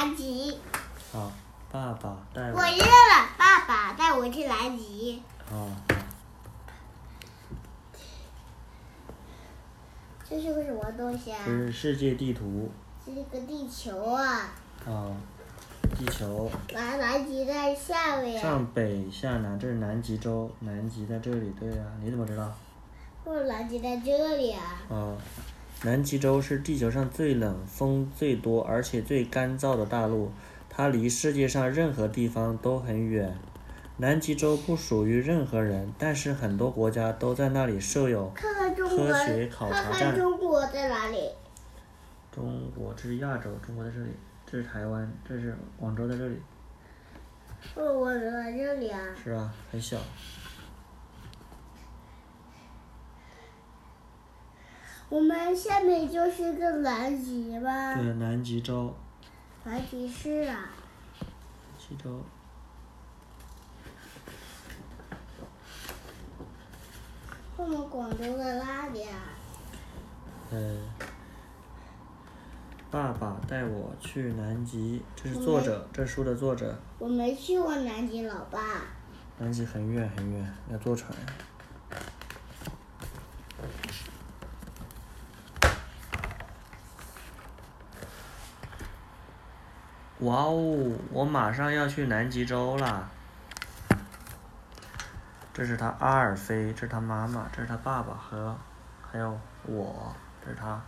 南极。好，爸爸带我热了，爸爸带我去南极。哦，这是个什么东西啊这？是世界地图。这是个地球啊。哦，地球南南极在下面。上北下南，这是南极洲，南极在这里。对呀、你怎么知道？为什么南极在这里啊？哦，南极洲是地球上最冷、风最多而且最干燥的大陆，它离世界上任何地方都很远。南极洲不属于任何人，但是很多国家都在那里设有。看看中国，科学考察看看站中国在哪里？中国这是亚洲，中国在这里，这是台湾，这是广州在这里，为什么在这里啊？是啊，很小。我们下面就是个南极吧？对，南极洲，南极是啊。极洲。我们广州在哪里啊？嗯，爸爸带我去南极，这是作者，这书的作者。我没去过南极，老爸。南极很远很远，要坐船。哇哦，我马上要去南极洲了！这是他阿尔菲，这是他妈妈，这是他爸爸和还有我，这是他，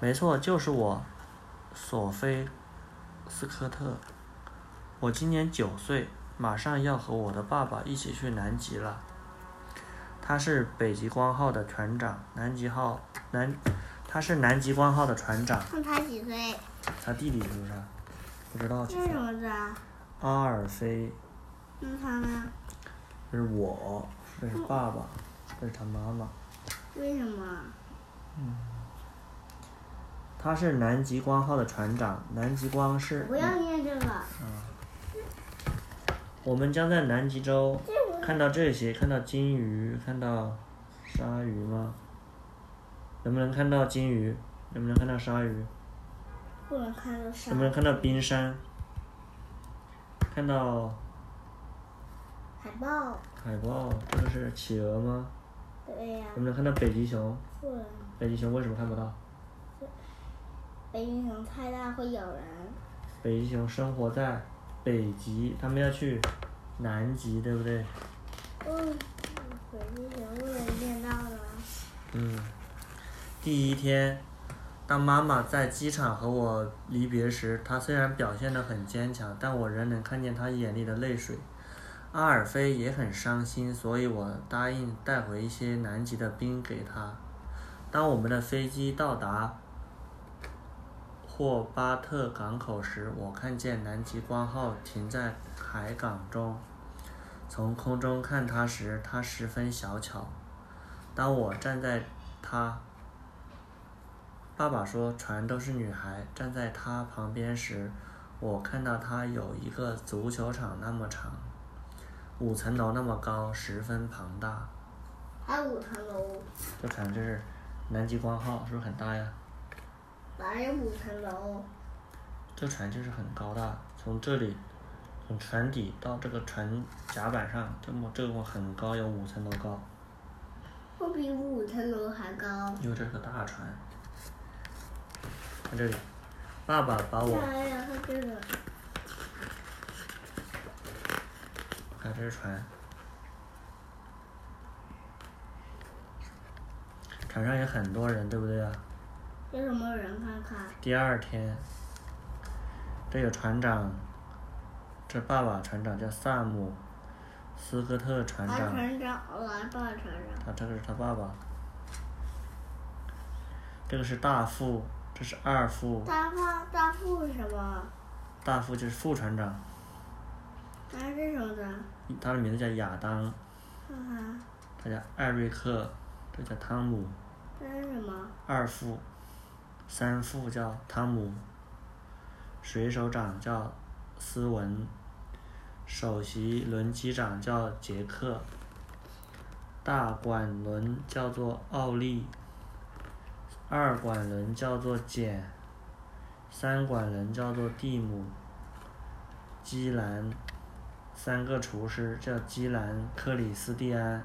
没错，就是我，索菲斯科特。我今年九岁，马上要和我的爸爸一起去南极了。他是北极光号的船长，南极号南，他是南极光号的船长。那他几岁？他弟弟是不是？不知道几这是什岁。么字啊？阿尔菲，那他呢？这是我，这是爸爸，这是他妈妈。为什么？嗯他是南极光号的船长，南极光是不要念这个。我们将在南极洲看到这些，看到金鱼，看到鲨鱼吗？能不能看到金鱼？能不能看到鲨鱼？不能看到山能不？能看到冰山？看到海豹。海豹？这个是企鹅吗？对呀、能不能看到北极熊？不能。北极熊为什么看不到？北极熊太大会咬人。北极熊生活在北极，他们要去南极，对不对？嗯，北极熊不能见到呢。嗯。第一天，当妈妈在机场和我离别时，她虽然表现得很坚强，但我仍能看见她眼里的泪水。阿尔菲也很伤心，所以我答应带回一些南极的冰给他。当我们的飞机到达霍巴特港口时，我看见南极光号停在海港中。从空中看它时，它十分小巧。当我站在它，爸爸说船都是女孩。站在他旁边时，我看到它有一个足球场那么长，五层楼那么高，十分庞大。还有五层楼，这船就是南极光号，是不是很大呀？哪有五层楼？这船就是很高大，从这里，从船底到这个船甲板上，这么这么很高，有五层楼高。会比五层楼还高。因为这是个大船。看这里，爸爸把我看这是船，船上有很多人，对不对啊？有什么人看看？第二天，这有船长，这爸爸船长叫萨姆斯科特船长。他这个是他爸爸，这个是大副，这是二副，大副大副是什么？大副就是副船长，他是什么的？他的名字叫亚当，他叫艾瑞克，这叫汤姆，这是什么？二副，三副叫汤姆，水手长叫斯文，首席轮机长叫杰克，大管轮叫做奥利，二管人叫做简，三管人叫做蒂姆、基兰，三个厨师叫基兰、克里斯蒂安，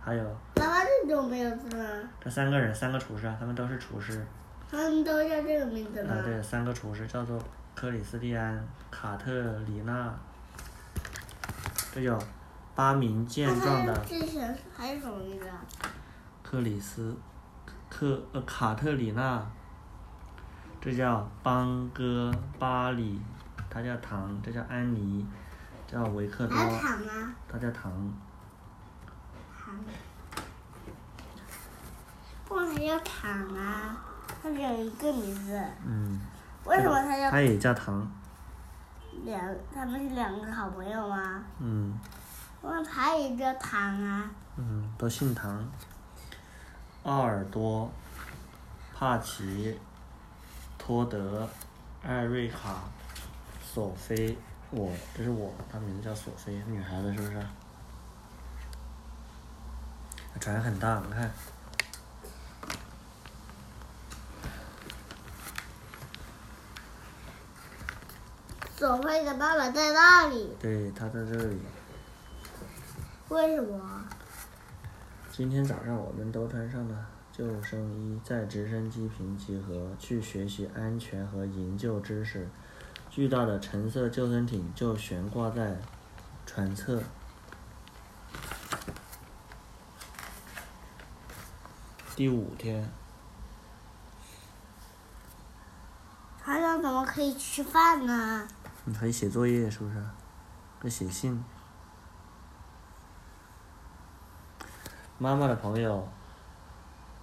还有妈妈这种名字吗？这三个人，三个厨师啊，他们都是厨师。他们都叫这个名字吗？啊，对，三个厨师叫做克里斯蒂安、卡特里娜，这有八名健壮的之前还有什么名字啊？克里斯克呃卡特里娜，这叫邦哥巴里，他叫唐，这叫安妮，叫维克多，还有糖吗？他叫唐。糖。为什么叫唐啊？他只有一个名字，嗯，为什么他叫他也叫唐。两？他们是两个好朋友吗？嗯为什么它也叫唐啊？嗯，都姓唐。奥尔多、帕奇、托德、艾瑞卡、索菲，我这是我，她名字叫索菲，女孩子是不是？船很大，你看，索菲的爸爸在那里，对，他在这里。为什么？今天早上我们都穿上了救生衣，在直升机坪集合，去学习安全和营救知识。巨大的橙色救生艇就悬挂在船侧。第五天，船长怎么可以吃饭呢？你可以写作业，是不是？可以写信。妈妈的朋友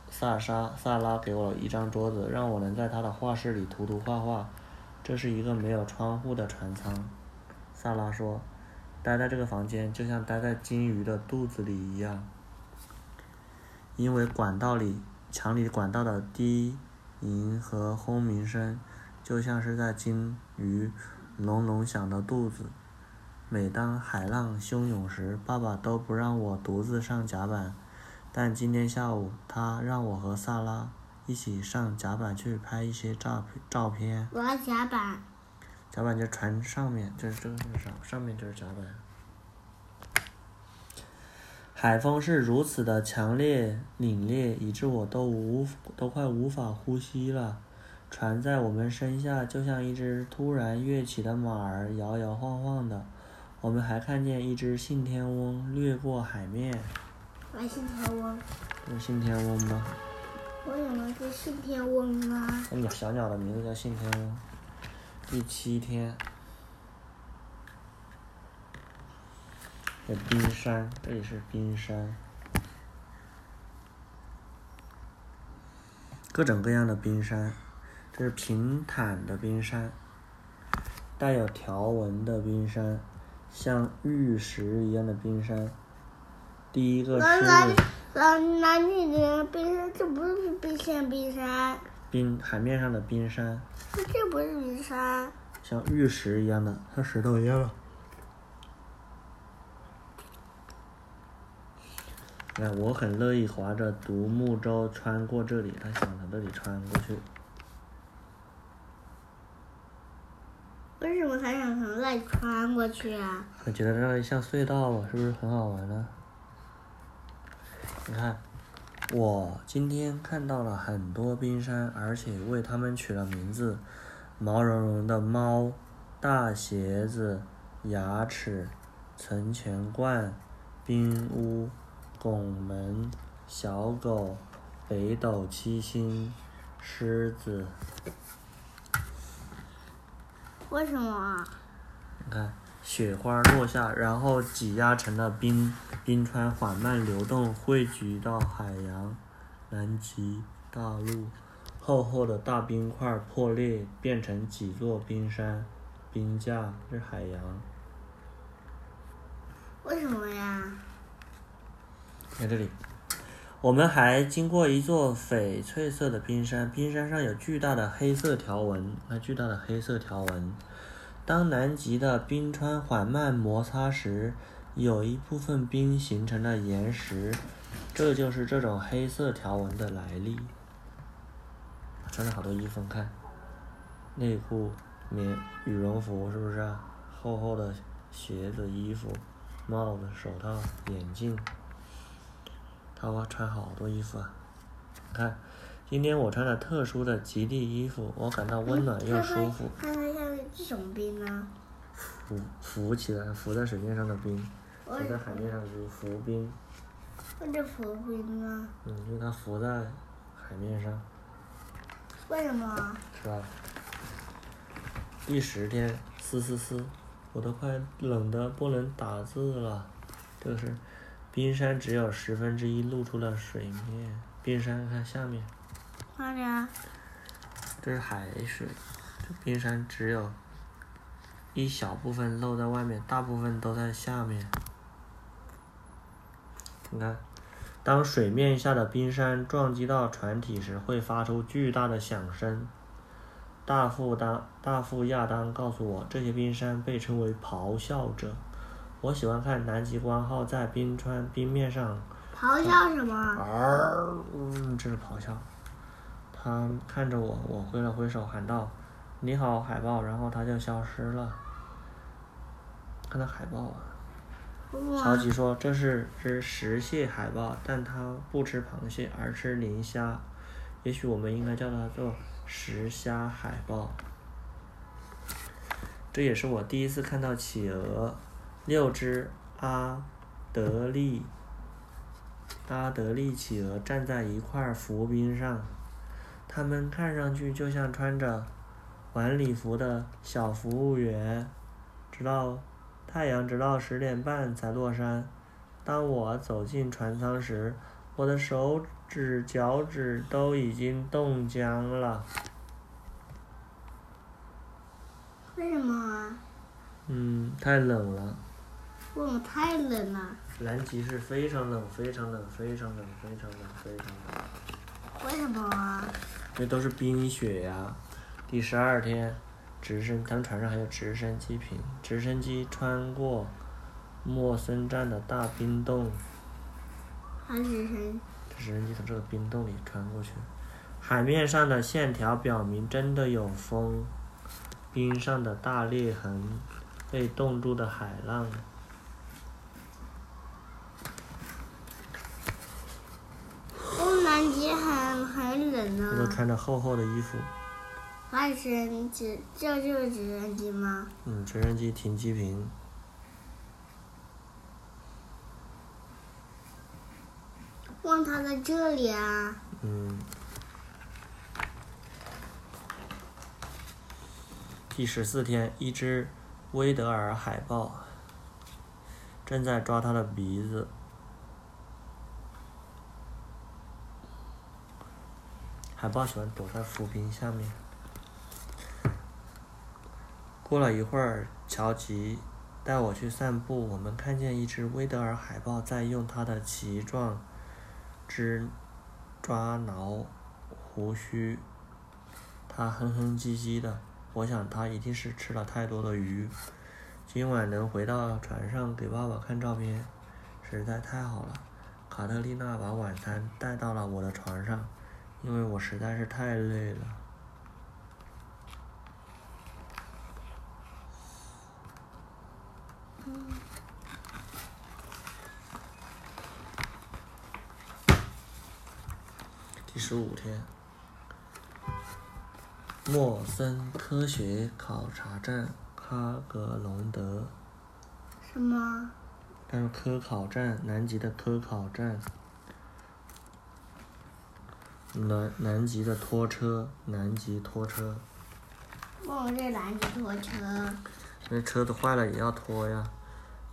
萨莎萨拉给我一张桌子，让我能在她的画室里涂涂画画。这是一个没有窗户的船舱，萨拉说：“待在这个房间就像待在金鱼的肚子里一样，因为管道里墙里管道的低吟和轰鸣声，就像是在金鱼隆隆响的肚子。每当海浪汹涌时，爸爸都不让我独自上甲板，但今天下午他让我和萨拉一起上甲板去拍一些照照片。我要甲板。甲板就是船上面，就是这个是上上面就是甲板。海风是如此的强烈凛冽，以致我都无都快无法呼吸了。船在我们身下就像一只突然跃起的马儿，摇摇晃晃的。我们还看见一只信天翁掠过海面。来信天翁，这是信天翁吗？为什么是信天翁啊？那鸟小鸟的名字叫信天翁。第七天，有冰山，这里是冰山，各种各样的冰山，这是平坦的冰山，带有条纹的冰山，像玉石一样的冰山。第一个那那是那那你的冰山，这不是冰山冰山，冰海面上的冰山，这不是冰山。像玉石一样的，像石头一样的。哎，我很乐意划着独木舟穿过这里，他想从这里穿过去。为什么他想从那里穿过去啊？我觉得这里像隧道啊，是不是很好玩呢？你看，我今天看到了很多冰山，而且为它们取了名字：毛茸茸的猫、大鞋子、牙齿、存钱罐、冰屋、拱门、小狗、北斗七星、狮子。为什么啊？你看，雪花落下，然后挤压成了冰，冰川缓慢流动，汇聚到海洋。南极大陆，厚厚的大冰块破裂，变成几座冰山，冰架是海洋。为什么呀？看这里，我们还经过一座翡翠色的冰山，冰山上有巨大的黑色条纹，那巨大的黑色条纹。当南极的冰川缓慢摩擦时，有一部分冰形成了岩石，这就是这种黑色条纹的来历。穿了好多衣服，看，内裤、棉羽绒服，是不是啊？厚厚的鞋子、衣服、帽子、手套、眼镜，他哇穿好多衣服啊！看，今天我穿了特殊的极地衣服，我感到温暖又舒服。是什么冰呢？浮浮起来，浮在水面上的冰，浮在海面上的冰，浮冰。为这浮冰呢？嗯，因为它浮在海面上，为什么？是吧？第十天，嘶嘶嘶，我都快冷的不能打字了。这个是冰山只有十分之一露出了水面，冰山看下面，哪里啊？这是海水，这冰山只有一小部分露在外面，大部分都在下面。你看，当水面下的冰山撞击到船体时，会发出巨大的响声。大副当大副亚当告诉我，这些冰山被称为咆哮者。我喜欢看南极光号在冰川冰面上咆哮什么？啊，嗯，这是咆哮。他看着我，我挥了挥手，喊道：“你好，海豹。”然后他就消失了。看到海豹啊！乔哇，吉说：“这是只石蟹海豹，但它不吃螃蟹，而吃磷虾。也许我们应该叫它做石虾海豹。”这也是我第一次看到企鹅，六只阿德利阿德利企鹅站在一块浮冰上，它们看上去就像穿着晚礼服的小服务员，直到太阳直到十点半才落山。当我走进船舱时，我的手指、脚趾都已经冻僵了。为什么啊？嗯，太冷了。为什么太冷了？南极是非常冷、非常冷、非常冷、非常冷、非常冷，为什么啊？因为都是冰雪呀。第十二天，直升，他们船上还有直升机坪，直升机穿过莫森站的大冰洞，还是很直升机从这个冰洞里穿过去。海面上的线条表明真的有风，冰上的大裂痕，被冻住的海浪。哦，南极很很冷他都。穿着厚厚的衣服。还是直这就是直升机吗？嗯，直升机停机坪。望它在这里啊！嗯。第十四天，一只威德尔海豹正在抓它的鼻子。海豹喜欢躲在浮冰下面。过了一会儿，乔吉带我去散步，我们看见一只威德尔海豹在用它的鳍状肢抓挠胡须，它哼哼唧唧的。我想它一定是吃了太多的鱼。今晚能回到船上给爸爸看照片，实在太好了。卡特丽娜把晚餐带到了我的床上，因为我实在是太累了。十五天，莫森科学考察站，喀格隆德。什么？但是科考站，南极的科考站，南南极的拖车，南极拖车，梦是南极拖车。那车子坏了也要拖呀。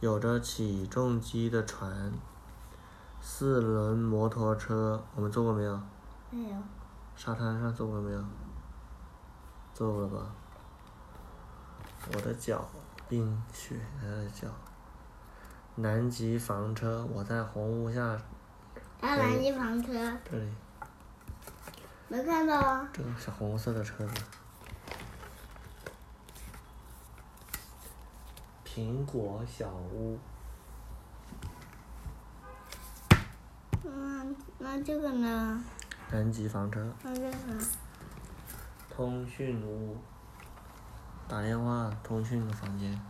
有着起重机的船，四轮摩托车，我们坐过没有？没有。沙滩上坐过没有？坐过了吧？我的脚，冰雪他的脚。南极房车，我在红屋下还有南极房车，这里，没看到啊？这个小红色的车子。苹果小屋，嗯，那这个呢？南极房车？通讯屋，打电话通讯的房间。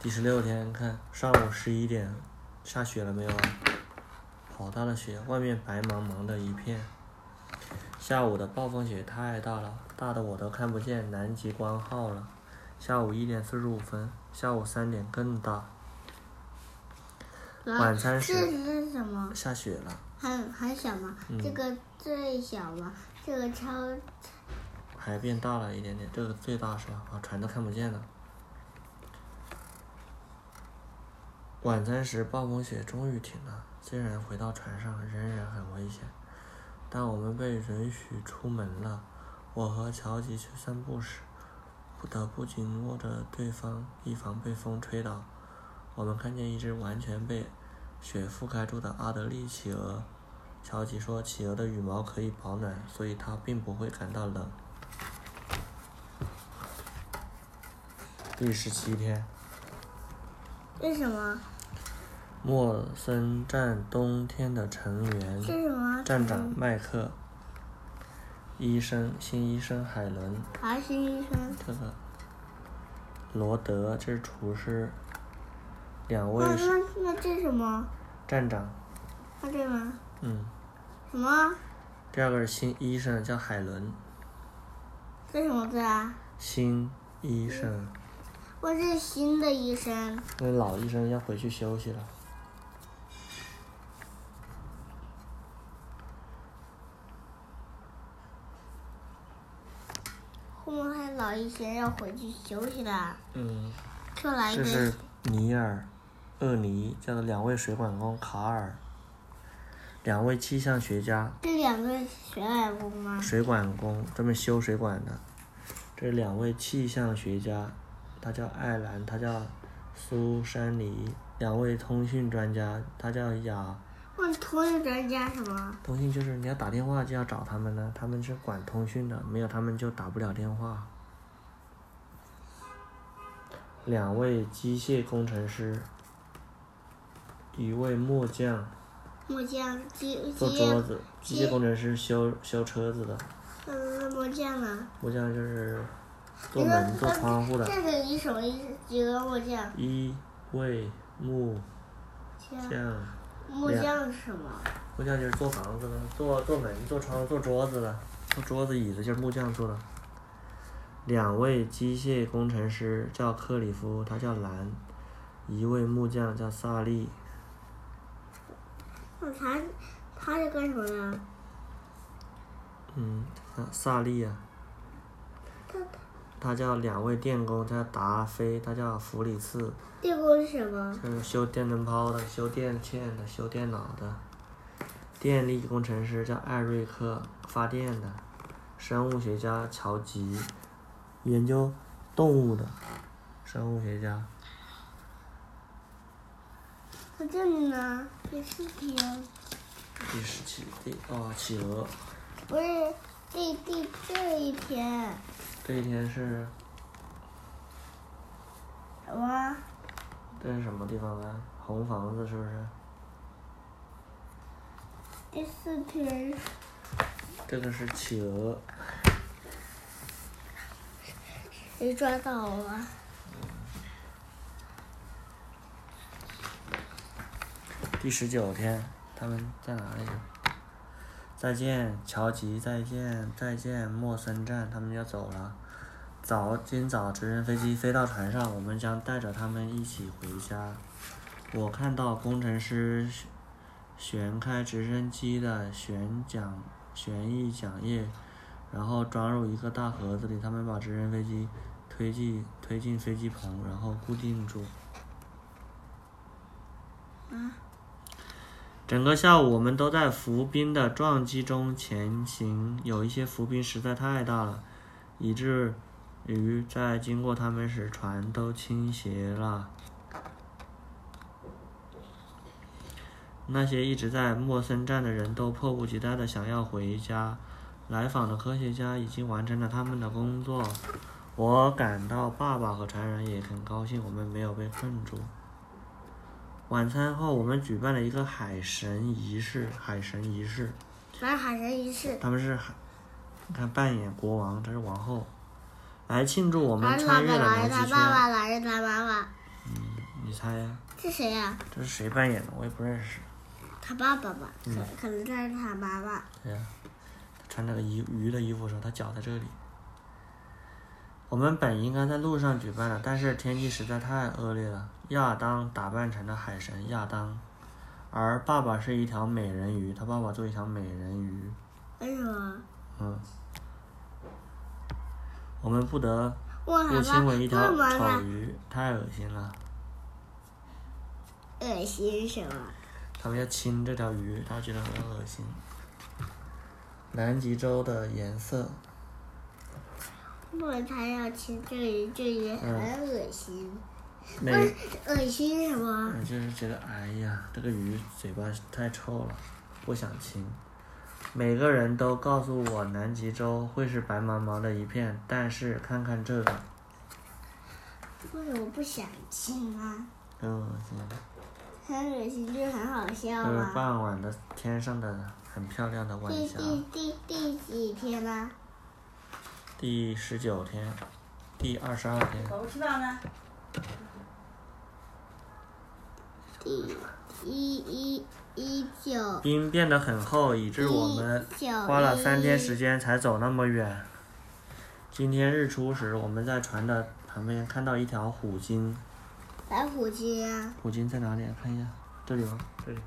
第十六天，看上午十一点，下雪了没有啊？好大的雪，外面白茫茫的一片。下午的暴风雪太大了，大的我都看不见南极光号了。下午一点四十五分，下午三点更大。晚餐时这是什么？下雪了，很很小吗？嗯这个最小吗？这个超还变大了一点点，这个最大是吧？啊，船都看不见了。晚餐时，暴风雪终于停了。虽然回到船上仍然很危险，但我们被允许出门了。我和乔吉去散步时，不得不紧握着对方，以防被风吹倒。我们看见一只完全被雪覆盖住的阿德利企鹅。乔吉说，企鹅的羽毛可以保暖，所以它并不会感到冷。第十七天，这是什么？莫森站冬天的成员是什么？站长麦克，医生新医生海伦，还是医生？这个罗德这是厨师，两位是那那这是什么？站长，那这吗？嗯，什么？第二个是新医生叫海伦，这什么字啊？新医生，我是新的医生。那老医生要回去休息了。后面还老医生要回去休息了，嗯，就来一个这是尼尔、厄尼，叫做两位水管工卡尔，两位气象学家，这两个水管工吗？水管工专门修水管的。这两位气象学家，他叫艾兰，他叫苏珊妮。两位通讯专家，他叫雅。问通讯专家什么？通讯就是你要打电话就要找他们呢，他们是管通讯的，没有他们就打不了电话。两位机械工程师，一位木匠木匠机做桌子，机械工程师修修车子的，嗯，木匠啊？木匠就是做门做窗户的。这个一什么意思？几个木匠？一位木匠匠，木匠是什么？木匠就是做房子的，做做门、做窗、做桌子的，做桌子、椅子就是木匠做的。两位机械工程师叫克里夫，他叫兰；一位木匠叫萨利。那他他是干什么的？嗯，萨萨利呀、他他叫两位电工，他叫达菲，他叫弗里茨，电工是什么？就是修电灯泡的、修电线的、修电脑的。电力工程师叫艾瑞克，发电的。生物学家乔吉，研究动物的。生物学家，那这里呢？第四天第十七第哦，企鹅。不是第第这一天这一天是什么？这是什么地方啊？红房子是不是？第四天这个是企鹅。谁抓到了？第十九天，他们在哪里？再见，乔吉！再见，再见，莫森站！他们要走了。早，今早直升飞机飞到船上，我们将带着他们一起回家。我看到工程师旋旋开直升机的旋桨旋翼桨叶，然后装入一个大盒子里。他们把直升飞机推进推进飞机棚，然后固定住。整个下午，我们都在浮冰的撞击中前行。有一些浮冰实在太大了，以至于在经过它们时，船都倾斜了。那些一直在莫森站的人都迫不及待的想要回家。来访的科学家已经完成了他们的工作。我感到爸爸和船人也很高兴，我们没有被困住。晚餐后，我们举办了一个海神仪式。海神仪式，反正海神仪式。他们是海，你看扮演国王，这是王后，来庆祝我们穿越了哪是他南极圈。爸爸，哪是他妈妈？嗯你猜呀？是谁呀、这是谁扮演的？我也不认识。他爸爸吧？可嗯可能他是他妈妈。对呀、他穿那个鱼鱼的衣服的时候，他脚在这里。我们本应该在路上举办的，但是天气实在太恶劣了。亚当打扮成了海神亚当，而爸爸是一条美人鱼，他爸爸做一条美人鱼。为什么？嗯，我们不得我不亲吻一条丑？鱼，太恶心了。恶心什么？他们要亲这条鱼，他觉得很恶心。南极洲的颜色，不然他要亲这个，这也很恶心。每恶心什么？我就是觉得，哎呀，这个鱼嘴巴太臭了，不想亲。每个人都告诉我南极洲会是白茫茫的一片，但是看看这个，为什么不想亲啊？很恶心。很恶心，就是很好笑这是啊。傍晚的天上的很漂亮的晚第霞，第第第第几天啦？第十九天，第二十二天？第一一一九冰变得很厚，以致我们花了三天时间才走那么远。今天日出时，我们在船的旁边看到一条虎鲸。白虎鲸啊！虎鲸在哪里啊？看一下，这里吗？这里。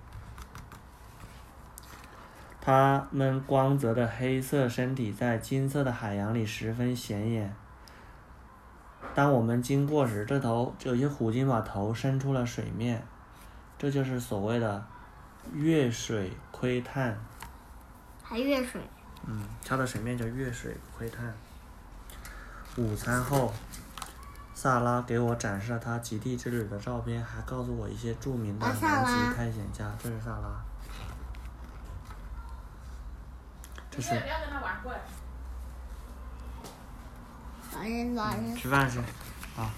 它们光泽的黑色身体在金色的海洋里十分显眼。当我们经过时，这头有些虎鲸把头伸出了水面，这就是所谓的越水窥探。还越水。嗯，跳到水面叫越水窥探。午餐后，萨拉给我展示了他极地之旅的照片，还告诉我一些著名的南极探险家。这是萨拉，吃饭去，啊。